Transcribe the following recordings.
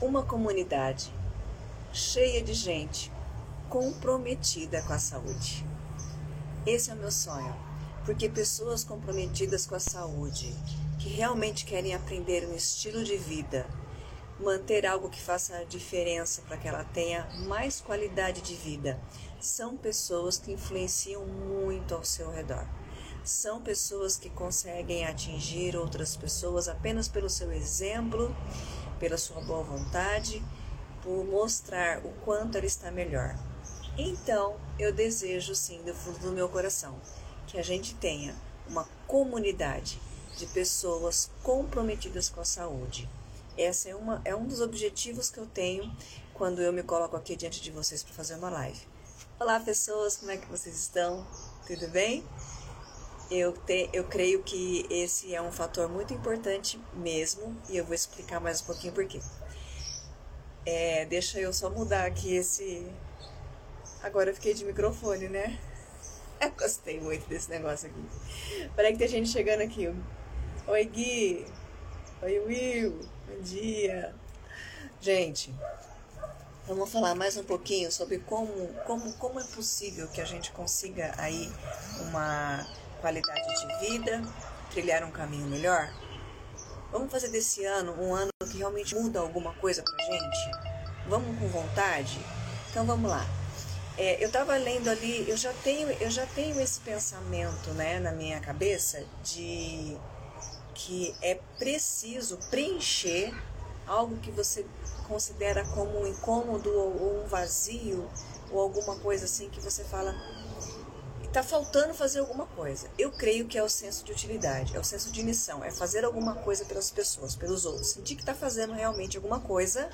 uma comunidade cheia de gente comprometida com a saúde. Esse é o meu sonho, porque pessoas comprometidas com a saúde, que realmente querem aprender um estilo de vida, manter algo que faça diferença para que ela tenha mais qualidade de vida, são pessoas que influenciam muito ao seu redor. São pessoas que conseguem atingir outras pessoas apenas pelo seu exemplo, pela sua boa vontade, por mostrar o quanto ela está melhor. Então, eu desejo sim, do fundo do meu coração, que a gente tenha uma comunidade de pessoas comprometidas com a saúde. Essa é, uma, é um dos objetivos que eu tenho quando eu me coloco aqui diante de vocês para fazer uma live. Olá, pessoas, como é que vocês estão? Tudo bem? Eu, te, eu creio que esse é um fator muito importante mesmo e eu vou explicar mais um pouquinho por quê. É, deixa eu só mudar aqui esse. Agora eu fiquei de microfone, né? Eu gostei muito desse negócio aqui. Peraí que tem gente chegando aqui. Oi, Gui. Oi, Will. Bom dia. Gente, vamos falar mais um pouquinho sobre como, como, como é possível que a gente consiga aí uma qualidade de vida, trilhar um caminho melhor. Vamos fazer desse ano um ano que realmente muda alguma coisa pra gente? Vamos com vontade? Então vamos lá. É, eu estava lendo ali, eu já tenho, eu já tenho esse pensamento, né, na minha cabeça de que é preciso preencher algo que você considera como um incômodo ou, um vazio ou alguma coisa assim que você fala está faltando fazer alguma coisa. Eu creio que é o senso de utilidade, é o senso de missão, é fazer alguma coisa pelas pessoas, pelos outros. Sentir que está fazendo realmente alguma coisa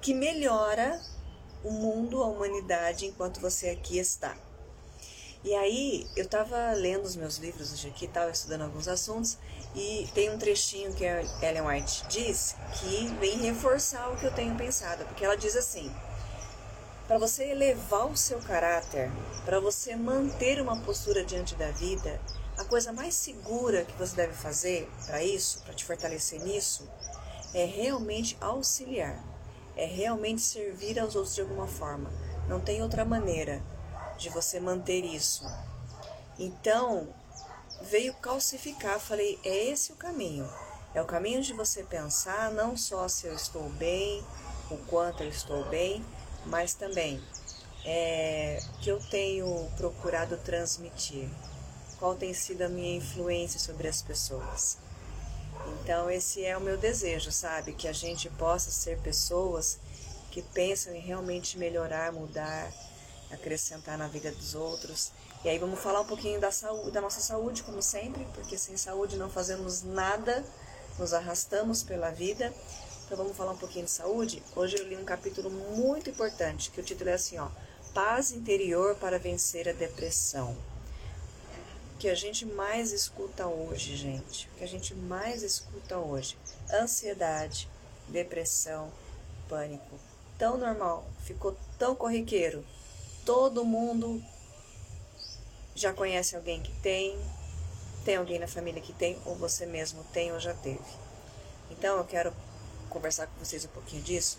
que melhora o mundo, a humanidade enquanto você aqui está. E aí, eu estava lendo os meus livros hoje aqui, estava estudando alguns assuntos, e tem um trechinho que a Ellen White diz que vem reforçar o que eu tenho pensado, porque ela diz assim: para você elevar o seu caráter, para você manter uma postura diante da vida, a coisa mais segura que você deve fazer para isso, para te fortalecer nisso, é realmente auxiliar, é realmente servir aos outros de alguma forma. Não tem outra maneira de você manter isso. Então, veio calcificar, falei, é esse o caminho. É o caminho de você pensar não só se eu estou bem, o quanto eu estou bem, mas também é, que eu tenho procurado transmitir, qual tem sido a minha influência sobre as pessoas. Então, esse é o meu desejo, sabe? Que a gente possa ser pessoas que pensam em realmente melhorar, mudar, acrescentar na vida dos outros. E aí vamos falar um pouquinho da saúde, da nossa saúde, como sempre, porque sem saúde não fazemos nada, nos arrastamos pela vida. Então vamos falar um pouquinho de saúde. Hoje eu li um capítulo muito importante, que o título é assim, ó: Paz interior para vencer a depressão. O que a gente mais escuta hoje, gente, o que a gente mais escuta hoje, ansiedade, depressão, pânico, tão normal, ficou tão corriqueiro Todo mundo já conhece alguém que tem, tem alguém na família que tem, ou você mesmo tem ou já teve. Então eu quero conversar com vocês um pouquinho disso,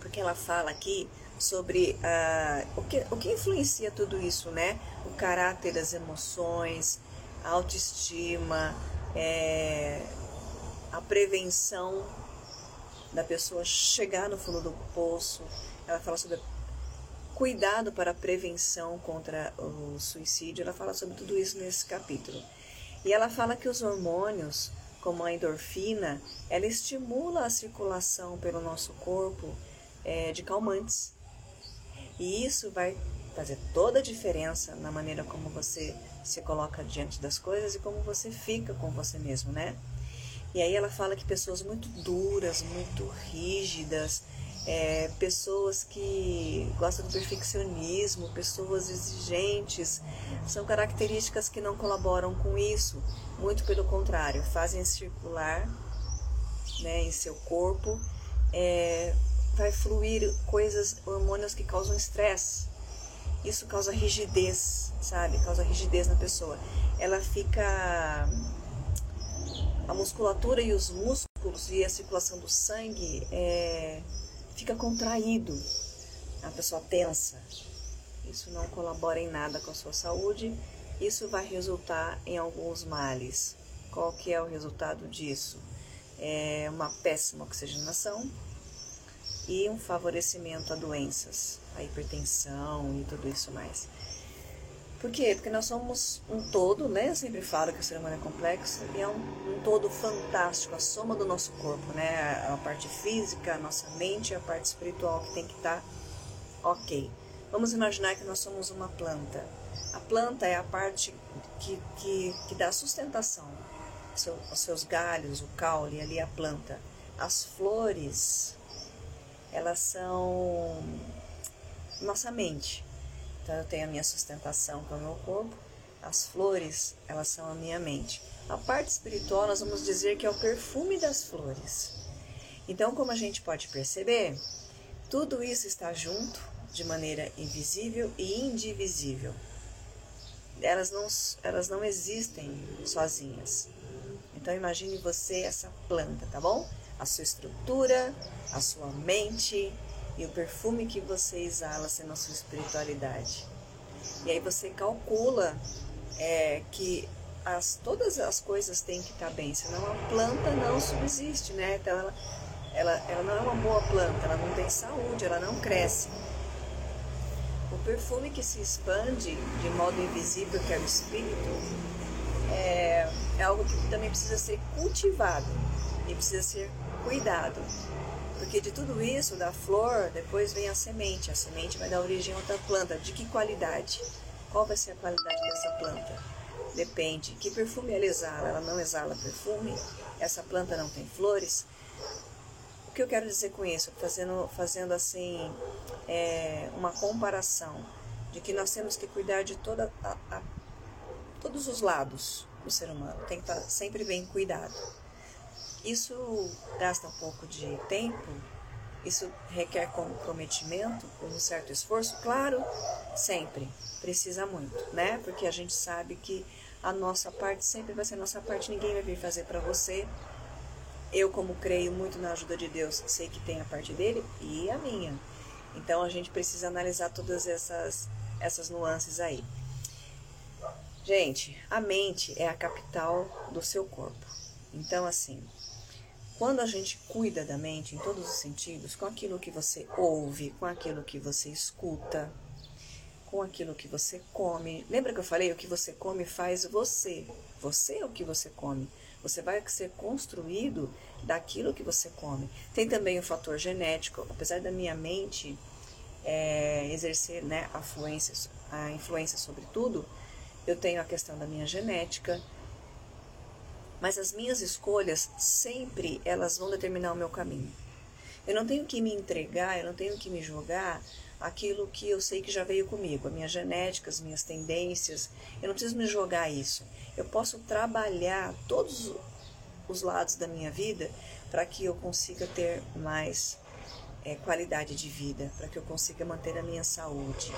porque ela fala aqui sobre uh, o, que, o que influencia tudo isso, né? O caráter, as emoções, a autoestima, é, a prevenção da pessoa chegar no fundo do poço. Ela fala sobre cuidado para a prevenção contra o suicídio. Ela fala sobre tudo isso nesse capítulo. E ela fala que os hormônios, como a endorfina, ela estimula a circulação pelo nosso corpo é, de calmantes. E isso vai fazer toda a diferença na maneira como você se coloca diante das coisas e como você fica com você mesmo, né? E aí ela fala que pessoas muito duras, muito rígidas, é, pessoas que gostam do perfeccionismo, pessoas exigentes, são características que não colaboram com isso. Muito pelo contrário, fazem circular né, em seu corpo, é, vai fluir coisas, hormônios que causam estresse. Isso causa rigidez, sabe? Causa rigidez na pessoa. Ela fica. A musculatura e os músculos e a circulação do sangue é, fica contraído, a pessoa tensa. Isso não colabora em nada com a sua saúde, isso vai resultar em alguns males. Qual que é o resultado disso? É uma péssima oxigenação e um favorecimento a doenças, a hipertensão e tudo isso mais. Por quê? Porque nós somos um todo, né? Eu sempre falo que o ser humano é complexo e é um, um todo fantástico, a soma do nosso corpo, né? A parte física, a nossa mente a parte espiritual que tem que estar tá ok. Vamos imaginar que nós somos uma planta. A planta é a parte que, que, que dá sustentação. Seu, os seus galhos, o caule, ali a planta. As flores, elas são nossa mente. Então eu tenho a minha sustentação com o meu corpo, as flores, elas são a minha mente. A parte espiritual, nós vamos dizer que é o perfume das flores. Então, como a gente pode perceber, tudo isso está junto de maneira invisível e indivisível. Elas não, elas não existem sozinhas. Então imagine você essa planta, tá bom? A sua estrutura, a sua mente, e o perfume que você exala sendo a sua espiritualidade. E aí você calcula é, que as, todas as coisas têm que estar bem, senão a planta não subsiste, né? Então ela, ela, ela não é uma boa planta, ela não tem saúde, ela não cresce. O perfume que se expande de modo invisível, que é o espírito, é, é algo que também precisa ser cultivado e precisa ser cuidado. Porque de tudo isso, da flor, depois vem a semente. A semente vai dar origem a outra planta. De que qualidade? Qual vai ser a qualidade dessa planta? Depende. Que perfume ela exala? Ela não exala perfume? Essa planta não tem flores? Que eu quero dizer com isso? Fazendo, fazendo assim é, uma comparação de que nós temos que cuidar de toda a, a, todos os lados do ser humano. Tem que estar sempre bem cuidado. Isso gasta um pouco de tempo, isso requer comprometimento, um certo esforço, claro, sempre precisa muito, né? Porque a gente sabe que a nossa parte sempre vai ser a nossa parte, ninguém vai vir fazer para você. Eu, como creio muito na ajuda de Deus, sei que tem a parte dele e a minha. Então a gente precisa analisar todas essas, essas nuances aí. Gente, a mente é a capital do seu corpo. Então, assim, quando a gente cuida da mente em todos os sentidos, com aquilo que você ouve, com aquilo que você escuta, com aquilo que você come. Lembra que eu falei? O que você come faz você. Você é o que você come. Você vai ser construído daquilo que você come. Tem também o fator genético. Apesar da minha mente é, exercer né, a, influência, a influência sobre tudo, eu tenho a questão da minha genética mas as minhas escolhas sempre elas vão determinar o meu caminho. Eu não tenho que me entregar, eu não tenho que me jogar aquilo que eu sei que já veio comigo, a minha genética, as minhas tendências. Eu não preciso me jogar isso. Eu posso trabalhar todos os lados da minha vida para que eu consiga ter mais é, qualidade de vida, para que eu consiga manter a minha saúde.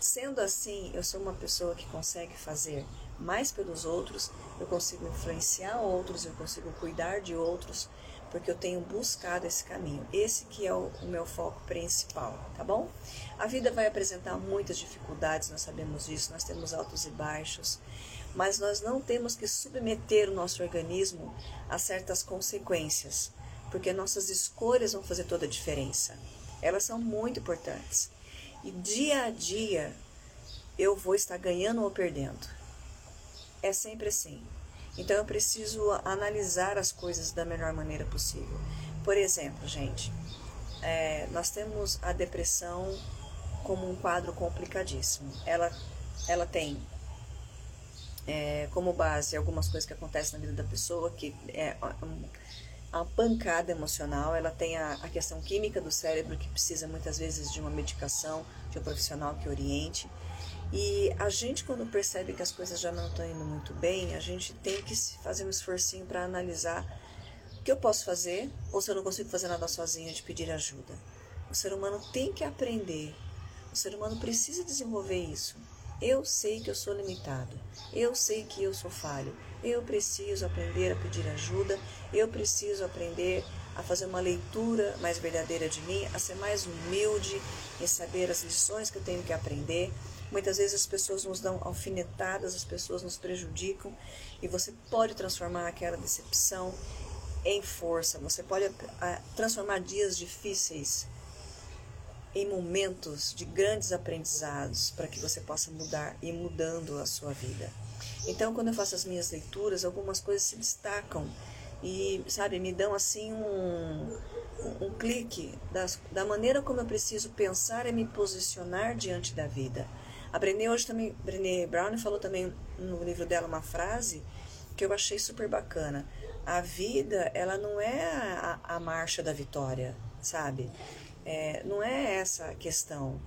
Sendo assim, eu sou uma pessoa que consegue fazer mais pelos outros, eu consigo influenciar outros, eu consigo cuidar de outros, porque eu tenho buscado esse caminho. Esse que é o, o meu foco principal, tá bom? A vida vai apresentar muitas dificuldades, nós sabemos disso, nós temos altos e baixos, mas nós não temos que submeter o nosso organismo a certas consequências, porque nossas escolhas vão fazer toda a diferença. Elas são muito importantes. E dia a dia eu vou estar ganhando ou perdendo. É sempre assim. Então eu preciso analisar as coisas da melhor maneira possível. Por exemplo, gente, é, nós temos a depressão como um quadro complicadíssimo. Ela, ela tem é, como base algumas coisas que acontecem na vida da pessoa, que é a pancada emocional, ela tem a, a questão química do cérebro, que precisa muitas vezes de uma medicação, de um profissional que oriente. E a gente, quando percebe que as coisas já não estão indo muito bem, a gente tem que fazer um esforcinho para analisar o que eu posso fazer, ou se eu não consigo fazer nada sozinho, de pedir ajuda. O ser humano tem que aprender, o ser humano precisa desenvolver isso. Eu sei que eu sou limitado, eu sei que eu sou falho, eu preciso aprender a pedir ajuda, eu preciso aprender a fazer uma leitura mais verdadeira de mim, a ser mais humilde em saber as lições que eu tenho que aprender. Muitas vezes as pessoas nos dão alfinetadas, as pessoas nos prejudicam e você pode transformar aquela decepção em força. Você pode ah, transformar dias difíceis em momentos de grandes aprendizados para que você possa mudar e mudando a sua vida. Então, quando eu faço as minhas leituras, algumas coisas se destacam e, sabe, me dão assim um, um, clique das, da maneira como eu preciso pensar e me posicionar diante da vida. A Brené hoje também, Brené Brown falou também no livro dela uma frase que eu achei super bacana. A vida, ela não é a, a marcha da vitória, sabe? É, não é essa a questão.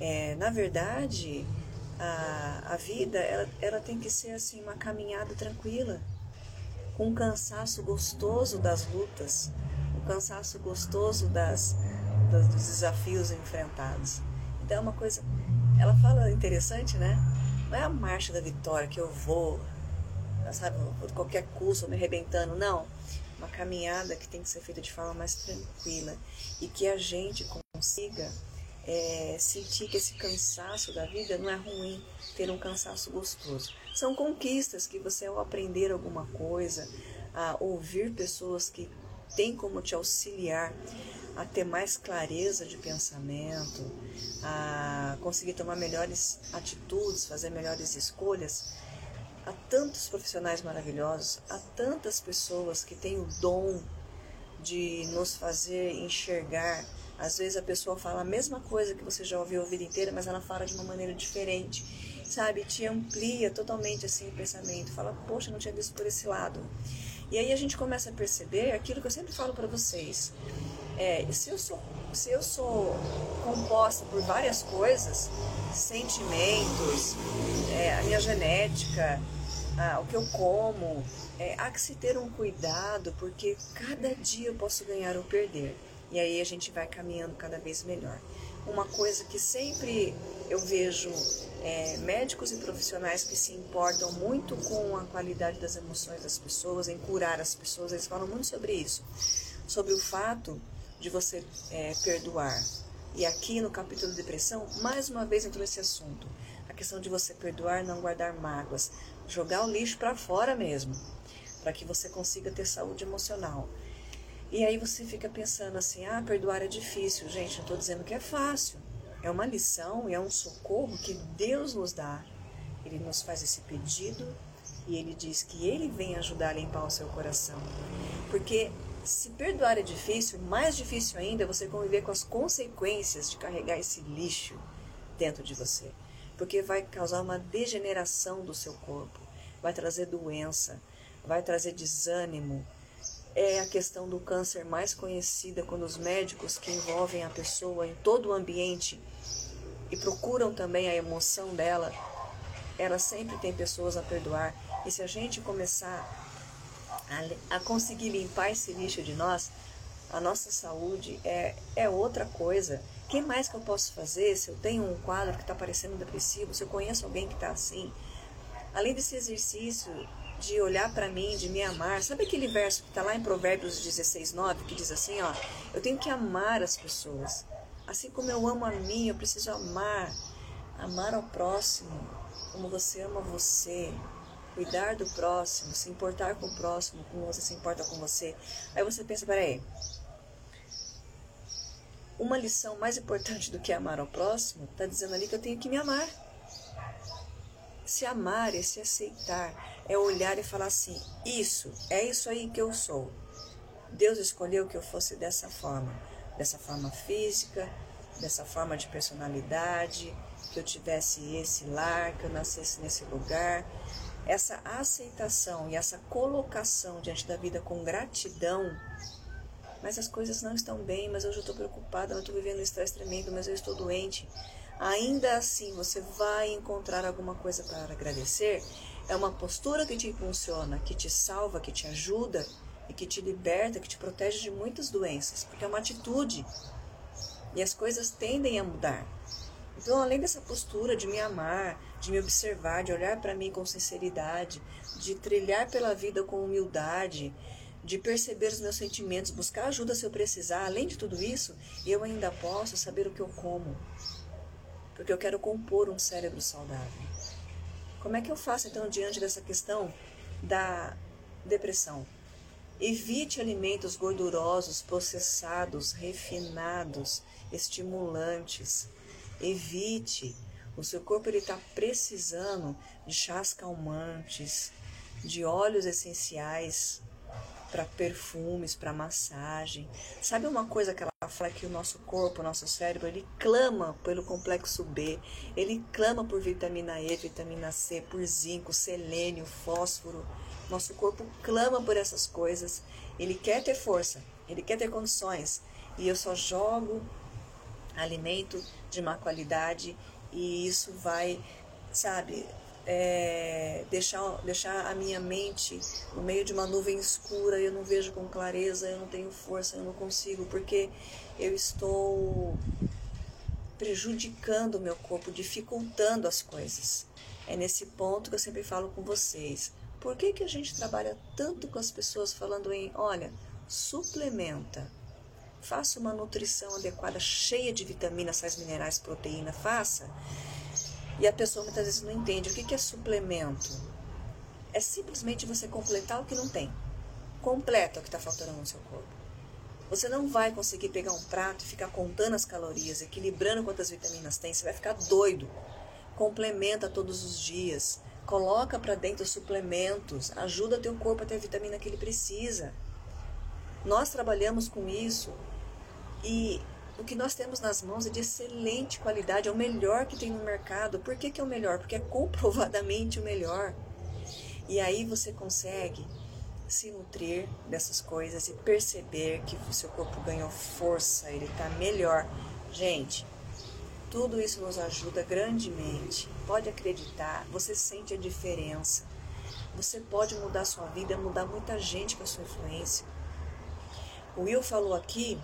É, na verdade, a, a vida ela, ela tem que ser assim uma caminhada tranquila, com um cansaço gostoso das lutas, um cansaço gostoso das, das, dos desafios enfrentados. Então é uma coisa, ela fala interessante, né? Não é a marcha da vitória que eu vou, sabe, por qualquer custo, me arrebentando, não uma caminhada que tem que ser feita de forma mais tranquila e que a gente consiga é, sentir que esse cansaço da vida não é ruim, ter um cansaço gostoso. São conquistas que você, ao aprender alguma coisa, a ouvir pessoas que têm como te auxiliar a ter mais clareza de pensamento, a conseguir tomar melhores atitudes, fazer melhores escolhas, há tantos profissionais maravilhosos, há tantas pessoas que têm o dom de nos fazer enxergar. Às vezes a pessoa fala a mesma coisa que você já ouviu a vida inteira, mas ela fala de uma maneira diferente, sabe? Te amplia totalmente assim o pensamento. Fala, poxa, não tinha visto por esse lado. E aí a gente começa a perceber aquilo que eu sempre falo para vocês. É, se eu sou se eu sou composta por várias coisas, sentimentos, é, a minha genética, o que eu como. É, há que se ter um cuidado, porque cada dia eu posso ganhar ou perder. E aí a gente vai caminhando cada vez melhor. Uma coisa que sempre eu vejo é, médicos e profissionais que se importam muito com a qualidade das emoções das pessoas, em curar as pessoas, eles falam muito sobre isso. Sobre o fato de você é, perdoar. E aqui no capítulo de depressão, mais uma vez entrou esse assunto. A questão de você perdoar, não guardar mágoas jogar o lixo para fora mesmo, para que você consiga ter saúde emocional. E aí você fica pensando assim: ah, perdoar é difícil. Gente, não estou dizendo que é fácil. É uma lição e é um socorro que Deus nos dá. Ele nos faz esse pedido e ele diz que ele vem ajudar a limpar o seu coração. Porque se perdoar é difícil, mais difícil ainda é você conviver com as consequências de carregar esse lixo dentro de você porque vai causar uma degeneração do seu corpo, vai trazer doença, vai trazer desânimo. É a questão do câncer mais conhecida quando os médicos que envolvem a pessoa em todo o ambiente e procuram também a emoção dela, ela sempre tem pessoas a perdoar. E se a gente começar a, a conseguir limpar esse lixo de nós, a nossa saúde é, é outra coisa que mais que eu posso fazer se eu tenho um quadro que está parecendo depressivo, se eu conheço alguém que está assim? Além desse exercício de olhar para mim, de me amar, sabe aquele verso que está lá em Provérbios 16, 9, que diz assim, ó, eu tenho que amar as pessoas. Assim como eu amo a mim, eu preciso amar, amar ao próximo, como você ama você, cuidar do próximo, se importar com o próximo, como você se importa com você. Aí você pensa, peraí, uma lição mais importante do que amar ao próximo, está dizendo ali que eu tenho que me amar. Se amar é se aceitar, é olhar e falar assim: isso, é isso aí que eu sou. Deus escolheu que eu fosse dessa forma, dessa forma física, dessa forma de personalidade, que eu tivesse esse lar, que eu nascesse nesse lugar. Essa aceitação e essa colocação diante da vida com gratidão mas as coisas não estão bem, mas hoje eu estou preocupada, eu estou vivendo um estresse tremendo, mas eu estou doente. Ainda assim, você vai encontrar alguma coisa para agradecer. É uma postura que te impulsiona, que te salva, que te ajuda e que te liberta, que te protege de muitas doenças, porque é uma atitude. E as coisas tendem a mudar. Então, além dessa postura de me amar, de me observar, de olhar para mim com sinceridade, de trilhar pela vida com humildade, de perceber os meus sentimentos, buscar ajuda se eu precisar, além de tudo isso, eu ainda posso saber o que eu como. Porque eu quero compor um cérebro saudável. Como é que eu faço então diante dessa questão da depressão? Evite alimentos gordurosos, processados, refinados, estimulantes. Evite. O seu corpo está precisando de chás calmantes, de óleos essenciais para perfumes, para massagem. Sabe uma coisa que ela fala que o nosso corpo, o nosso cérebro, ele clama pelo complexo B, ele clama por vitamina E, vitamina C, por zinco, selênio, fósforo. Nosso corpo clama por essas coisas. Ele quer ter força, ele quer ter condições. E eu só jogo alimento de má qualidade e isso vai, sabe, é, deixar, deixar a minha mente no meio de uma nuvem escura, eu não vejo com clareza, eu não tenho força, eu não consigo, porque eu estou prejudicando o meu corpo, dificultando as coisas. É nesse ponto que eu sempre falo com vocês. Por que, que a gente trabalha tanto com as pessoas falando em, olha, suplementa, faça uma nutrição adequada, cheia de vitaminas, sais minerais, proteína, faça. E a pessoa muitas vezes não entende o que, é suplemento. É simplesmente você completar o que não tem. Completa o que está faltando no seu corpo. Você não vai conseguir pegar um prato e ficar contando as calorias, equilibrando quantas vitaminas tem. Você vai ficar doido. Complementa todos os dias. Coloca para dentro suplementos, ajuda teu corpo a ter a vitamina que ele precisa. Nós trabalhamos com isso e o que nós temos nas mãos é de excelente qualidade, é o melhor que tem no mercado. Por que, que é o melhor? Porque é comprovadamente o melhor. E aí você consegue se nutrir dessas coisas e perceber que o seu corpo ganhou força, ele está melhor. Gente, tudo isso nos ajuda grandemente. Pode acreditar, você sente a diferença. Você pode mudar sua vida, mudar muita gente com a sua influência. O Will falou aqui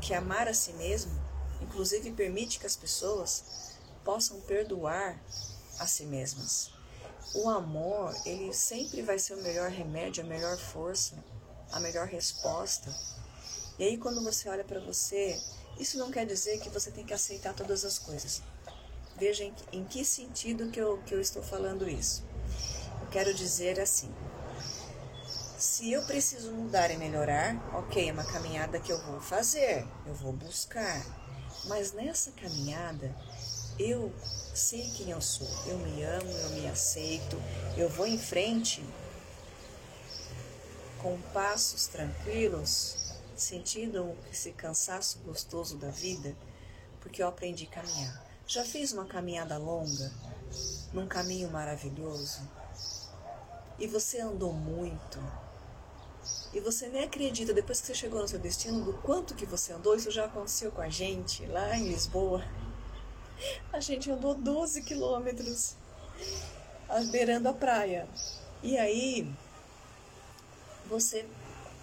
que amar a si mesmo, inclusive, permite que as pessoas possam perdoar a si mesmas. O amor, ele sempre vai ser o melhor remédio, a melhor força, a melhor resposta. E aí, quando você olha para você isso não quer dizer que você tem que aceitar todas as coisas. Veja em, que sentido que eu, que eu estou falando isso. Eu quero dizer assim: se eu preciso mudar e melhorar, ok, é uma caminhada que eu vou fazer, eu vou buscar. Mas nessa caminhada, eu sei quem eu sou, eu me amo, eu me aceito, eu vou em frente com passos tranquilos sentindo esse cansaço gostoso da vida? Porque eu aprendi a caminhar. Já fiz uma caminhada longa, num caminho maravilhoso? E você andou muito? E você nem acredita, depois que você chegou no seu destino, do quanto que você andou, isso já aconteceu com a gente lá em Lisboa. A gente andou 12 quilômetros beirando a praia. E aí você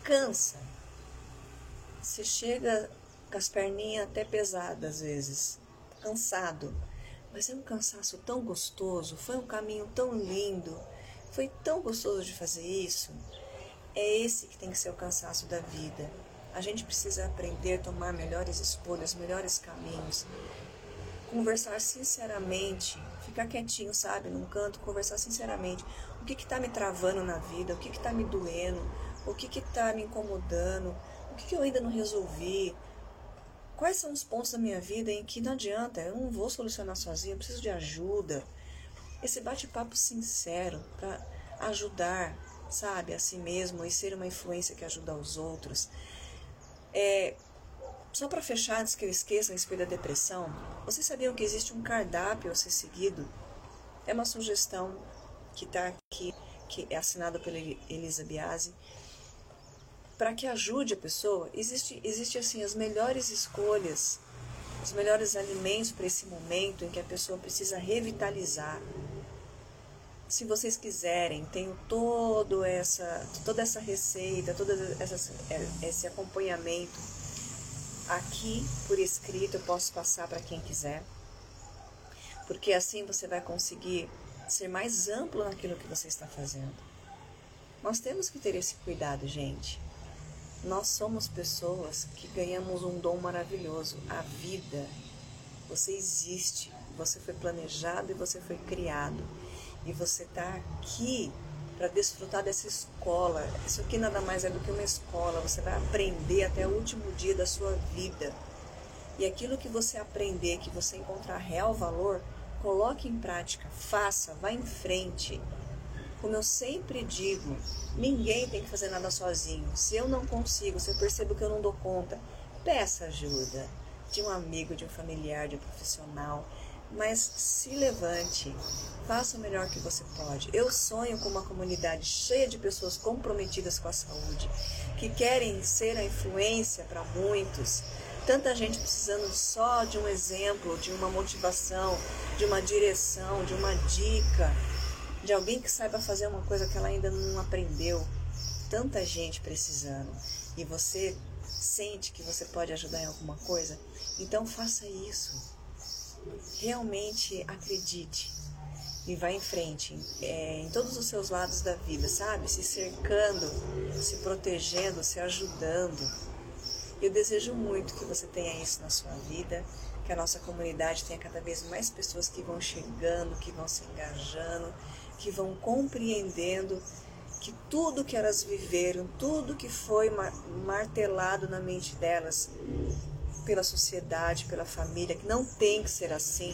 cansa. Você chega com as perninhas até pesadas às vezes, cansado. Mas é um cansaço tão gostoso, foi um caminho tão lindo, foi tão gostoso de fazer isso. É esse que tem que ser o cansaço da vida. A gente precisa aprender a tomar melhores escolhas, melhores caminhos. Conversar sinceramente, ficar quietinho, sabe, num canto, conversar sinceramente. O que está me travando na vida? O que está me doendo? O que está me incomodando? O que eu ainda não resolvi? Quais são os pontos da minha vida em que não adianta, eu não vou solucionar sozinho, eu preciso de ajuda. Esse bate-papo sincero para ajudar, sabe, a si mesmo e ser uma influência que ajuda os outros. É, só para fechar, antes que eu esqueça a respeito da depressão, vocês sabiam que existe um cardápio a ser seguido? É uma sugestão que está aqui, que é assinada pela Elisa Biasi para que ajude a pessoa, existe, existe assim as melhores escolhas, os melhores alimentos para esse momento em que a pessoa precisa revitalizar. Se vocês quiserem, tenho todo essa, toda essa receita, todo esse acompanhamento aqui por escrito, eu posso passar para quem quiser. porque assim você vai conseguir ser mais amplo naquilo que você está fazendo. Nós temos que ter esse cuidado, gente. Nós somos pessoas que ganhamos um dom maravilhoso, a vida. Você existe, você foi planejado e você foi criado. E você está aqui para desfrutar dessa escola. Isso aqui nada mais é do que uma escola. Você vai aprender até o último dia da sua vida. E aquilo que você aprender, que você encontrar real valor, coloque em prática, faça, vá em frente. Como eu sempre digo, ninguém tem que fazer nada sozinho. Se eu não consigo, se eu percebo que eu não dou conta, peça ajuda de um amigo, de um familiar, de um profissional. Mas se levante, faça o melhor que você pode. Eu sonho com uma comunidade cheia de pessoas comprometidas com a saúde, que querem ser a influência para muitos. Tanta gente precisando só de um exemplo, de uma motivação, de uma direção, de uma dica de alguém que saiba fazer uma coisa que ela ainda não aprendeu. Tanta gente precisando. E você sente que você pode ajudar em alguma coisa? Então faça isso. Realmente acredite e vá em frente é, em todos os seus lados da vida, sabe? Se cercando, se protegendo, se ajudando. Eu desejo muito que você tenha isso na sua vida, que a nossa comunidade tenha cada vez mais pessoas que vão chegando, que vão se engajando, que vão compreendendo que tudo que elas viveram, tudo que foi martelado na mente delas pela sociedade, pela família, que não tem que ser assim,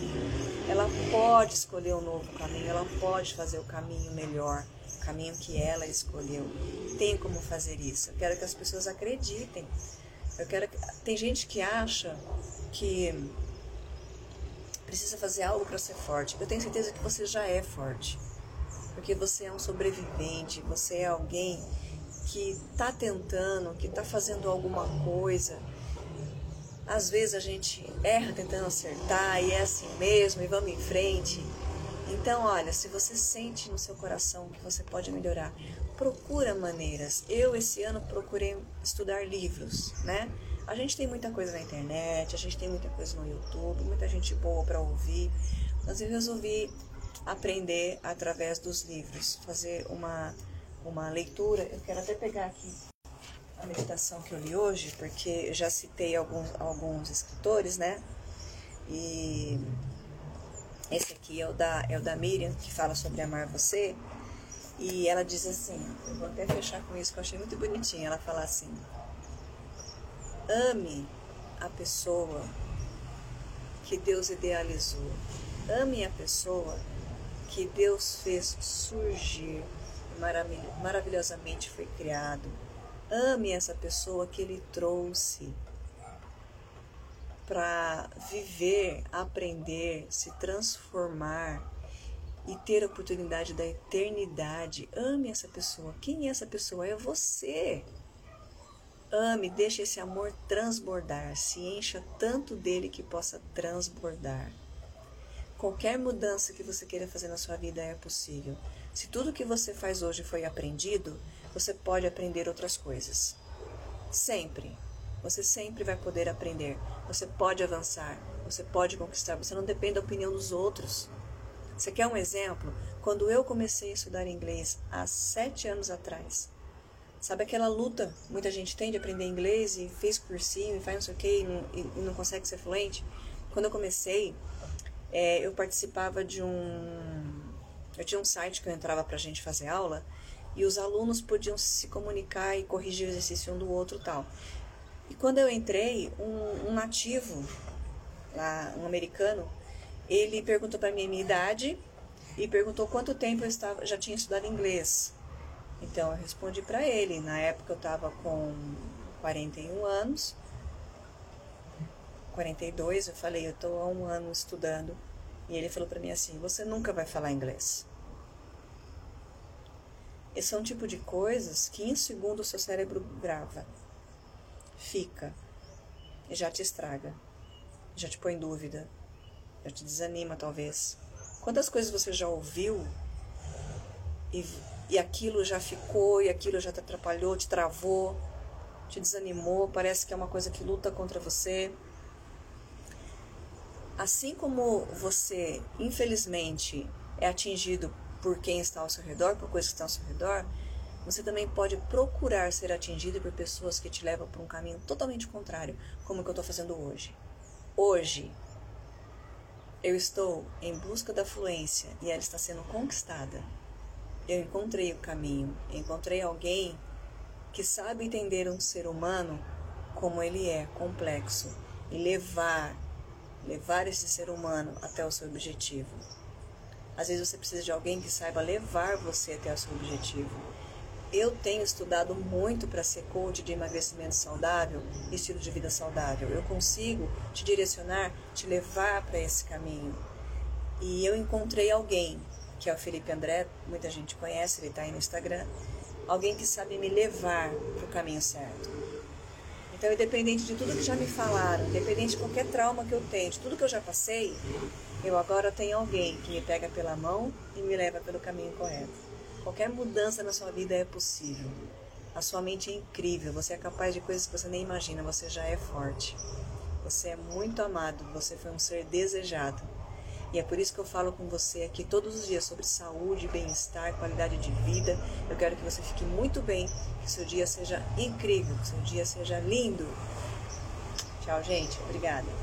ela pode escolher um novo caminho, ela pode fazer o caminho melhor, o caminho que ela escolheu. Tem como fazer isso. Eu quero que as pessoas acreditem. Eu quero que... tem gente que acha que precisa fazer algo para ser forte. Eu tenho certeza que você já é forte porque você é um sobrevivente, você é alguém que está tentando, que está fazendo alguma coisa. Às vezes a gente erra tentando acertar e é assim mesmo e vamos em frente. Então, olha, se você sente no seu coração que você pode melhorar, procura maneiras. Eu esse ano procurei estudar livros, né? A gente tem muita coisa na internet, a gente tem muita coisa no YouTube, muita gente boa para ouvir, mas eu resolvi aprender através dos livros, fazer uma, uma leitura. Eu quero até pegar aqui a meditação que eu li hoje, porque eu já citei alguns, alguns escritores, né? E esse aqui é o, da, é o da Miriam, que fala sobre amar você. E ela diz assim, eu vou até fechar com isso, que eu achei muito bonitinho. Ela fala assim: ame a pessoa que Deus idealizou. Ame a pessoa que Deus fez surgir, maravilhosamente foi criado. Ame essa pessoa que Ele trouxe para viver, aprender, se transformar e ter a oportunidade da eternidade. Ame essa pessoa. Quem é essa pessoa? É você. Ame, deixe esse amor transbordar, se encha tanto dele que possa transbordar. Qualquer mudança que você queira fazer na sua vida é possível. Se tudo que você faz hoje foi aprendido, você pode aprender outras coisas. Sempre. Você sempre vai poder aprender. Você pode avançar. Você pode conquistar. Você não depende da opinião dos outros. Você quer um exemplo? Quando eu comecei a estudar inglês há sete anos atrás, sabe aquela luta muita gente tem de aprender inglês e fez cursinho e faz não sei o que e não, consegue ser fluente? Quando eu comecei, é, eu participava de um. Eu tinha um site que eu entrava para a gente fazer aula e os alunos podiam se comunicar e corrigir o exercício um do outro tal. E quando eu entrei, um, um nativo, lá, um americano, ele perguntou para mim a minha idade e perguntou quanto tempo eu estava, já tinha estudado inglês. Então eu respondi para ele. Na época eu estava com 41 anos 42, eu falei, eu estou há um ano estudando. E ele falou para mim assim: você nunca vai falar inglês. Esse é um tipo de coisas que em segundo o seu cérebro grava, fica, e já te estraga, já te põe em dúvida, já te desanima talvez. Quantas coisas você já ouviu e, e aquilo já ficou, e aquilo já te atrapalhou, te travou, te desanimou, parece que é uma coisa que luta contra você Assim como você, infelizmente, é atingido por quem está ao seu redor, por coisas que estão ao seu redor, você também pode procurar ser atingido por pessoas que te levam para um caminho totalmente contrário, como o que eu estou fazendo hoje. Hoje, eu estou em busca da fluência e ela está sendo conquistada. Eu encontrei o caminho, encontrei alguém que sabe entender um ser humano como ele é, complexo, e levar, levar esse ser humano até o seu objetivo. Às vezes você precisa de alguém que saiba levar você até o seu objetivo. Eu tenho estudado muito para ser coach de emagrecimento saudável e estilo de vida saudável. Eu consigo te direcionar, te levar para esse caminho. E eu encontrei alguém, que é o Felipe André, muita gente conhece, ele está aí no Instagram. Alguém que sabe me levar para o caminho certo. Então, independente de tudo que já me falaram, independente de qualquer trauma que eu tenho, de tudo que eu já passei, eu agora tenho alguém que me pega pela mão e me leva pelo caminho correto. Qualquer mudança na sua vida é possível. A sua mente é incrível, você é capaz de coisas que você nem imagina, você já é forte. Você é muito amado, você foi um ser desejado. E é por isso que eu falo com você aqui todos os dias sobre saúde, bem-estar, qualidade de vida. Eu quero que você fique muito bem, que seu dia seja incrível, que seu dia seja lindo. Tchau, gente. Obrigada.